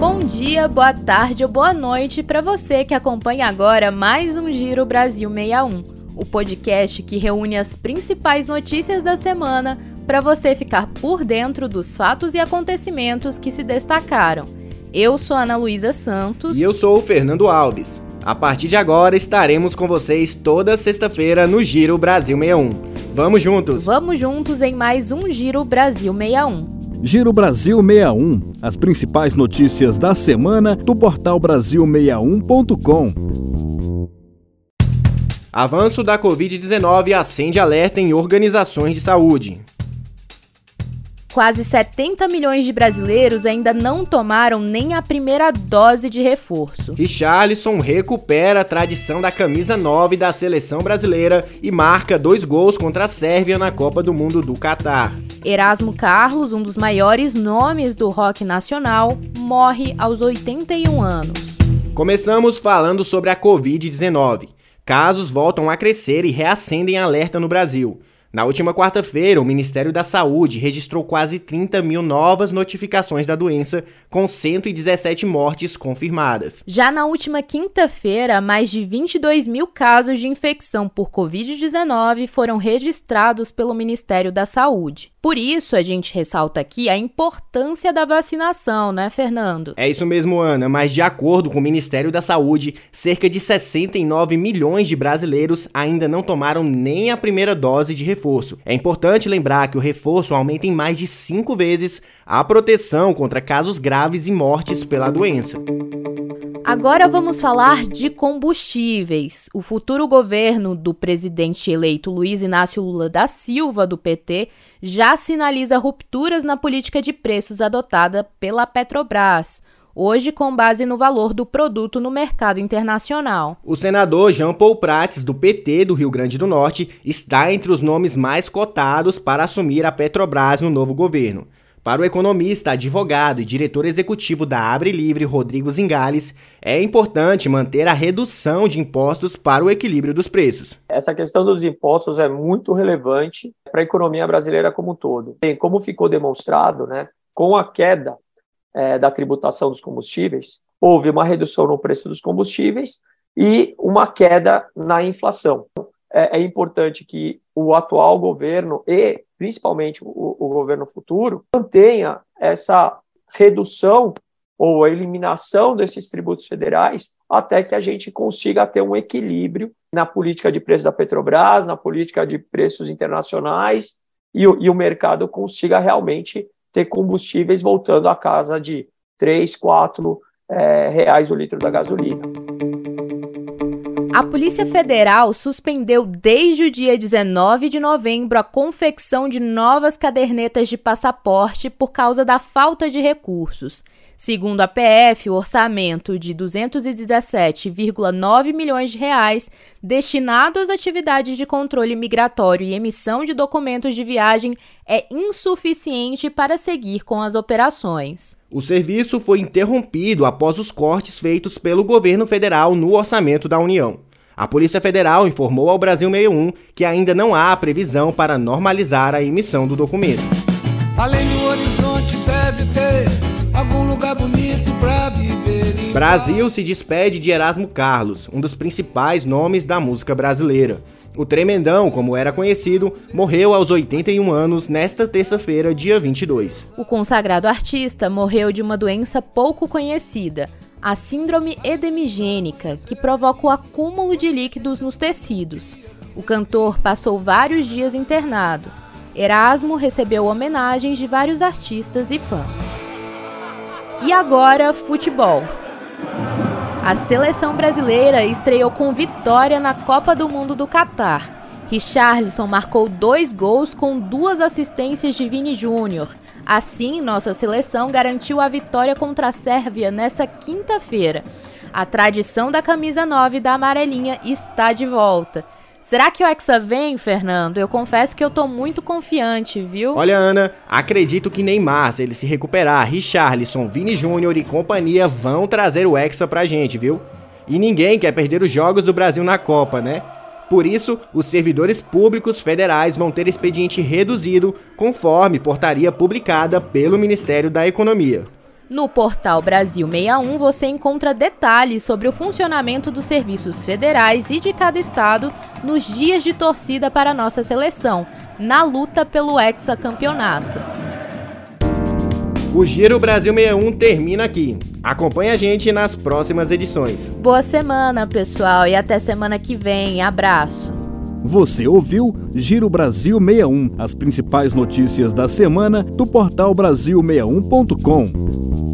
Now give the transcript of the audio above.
Bom dia, boa tarde ou boa noite para você que acompanha agora mais um Giro Brasil 61, o podcast que reúne as principais notícias da semana para você ficar por dentro dos fatos e acontecimentos que se destacaram. Eu sou Ana Luísa Santos. E eu sou o Fernando Alves. A partir de agora estaremos com vocês toda sexta-feira no Giro Brasil 61. Vamos juntos! Vamos juntos em mais um Giro Brasil 61. Giro Brasil 61, as principais notícias da semana do portal Brasil61.com. Avanço da Covid-19 acende alerta em organizações de saúde. Quase 70 milhões de brasileiros ainda não tomaram nem a primeira dose de reforço. Richarlison recupera a tradição da camisa 9 da seleção brasileira e marca dois gols contra a Sérvia na Copa do Mundo do Catar. Erasmo Carlos, um dos maiores nomes do rock nacional, morre aos 81 anos. Começamos falando sobre a Covid-19. Casos voltam a crescer e reacendem alerta no Brasil. Na última quarta-feira, o Ministério da Saúde registrou quase 30 mil novas notificações da doença, com 117 mortes confirmadas. Já na última quinta-feira, mais de 22 mil casos de infecção por Covid-19 foram registrados pelo Ministério da Saúde. Por isso, a gente ressalta aqui a importância da vacinação, né, Fernando? É isso mesmo, Ana, mas de acordo com o Ministério da Saúde, cerca de 69 milhões de brasileiros ainda não tomaram nem a primeira dose de reforço. É importante lembrar que o reforço aumenta em mais de cinco vezes a proteção contra casos graves e mortes pela doença. Agora vamos falar de combustíveis. O futuro governo do presidente eleito Luiz Inácio Lula da Silva, do PT, já sinaliza rupturas na política de preços adotada pela Petrobras hoje com base no valor do produto no mercado internacional. O senador Jean Paul Prates, do PT do Rio Grande do Norte, está entre os nomes mais cotados para assumir a Petrobras no novo governo. Para o economista, advogado e diretor executivo da Abre Livre, Rodrigo Zingales, é importante manter a redução de impostos para o equilíbrio dos preços. Essa questão dos impostos é muito relevante para a economia brasileira como um todo. Bem, como ficou demonstrado, né, com a queda é, da tributação dos combustíveis, houve uma redução no preço dos combustíveis e uma queda na inflação. É, é importante que o atual governo e principalmente o, o governo futuro, mantenha essa redução ou a eliminação desses tributos federais até que a gente consiga ter um equilíbrio na política de preços da Petrobras, na política de preços internacionais e, e o mercado consiga realmente ter combustíveis voltando à casa de 3, 4 é, reais o litro da gasolina. A Polícia Federal suspendeu desde o dia 19 de novembro a confecção de novas cadernetas de passaporte por causa da falta de recursos. Segundo a PF, o orçamento de 217,9 milhões de reais destinado às atividades de controle migratório e emissão de documentos de viagem é insuficiente para seguir com as operações. O serviço foi interrompido após os cortes feitos pelo governo federal no orçamento da União. A Polícia Federal informou ao Brasil 61 que ainda não há previsão para normalizar a emissão do documento. Além do horizonte deve ter algum lugar bonito para viver. Brasil se despede de Erasmo Carlos, um dos principais nomes da música brasileira. O Tremendão, como era conhecido, morreu aos 81 anos nesta terça-feira, dia 22. O consagrado artista morreu de uma doença pouco conhecida, a síndrome edemigênica, que provoca o acúmulo de líquidos nos tecidos. O cantor passou vários dias internado. Erasmo recebeu homenagens de vários artistas e fãs. E agora, futebol. A seleção brasileira estreou com vitória na Copa do Mundo do Catar. Richarlison marcou dois gols com duas assistências de Vini Júnior. Assim, nossa seleção garantiu a vitória contra a Sérvia nessa quinta-feira. A tradição da camisa 9 da amarelinha está de volta. Será que o Hexa vem, Fernando? Eu confesso que eu tô muito confiante, viu? Olha, Ana, acredito que Neymar, se ele se recuperar, Richarlison, Vini Júnior e companhia vão trazer o Hexa pra gente, viu? E ninguém quer perder os jogos do Brasil na Copa, né? Por isso, os servidores públicos federais vão ter expediente reduzido, conforme portaria publicada pelo Ministério da Economia. No portal Brasil 61 você encontra detalhes sobre o funcionamento dos serviços federais e de cada estado nos dias de torcida para a nossa seleção, na luta pelo hexacampeonato. O Giro Brasil 61 termina aqui. Acompanhe a gente nas próximas edições. Boa semana, pessoal, e até semana que vem. Abraço. Você ouviu Giro Brasil 61, as principais notícias da semana do portal Brasil61.com.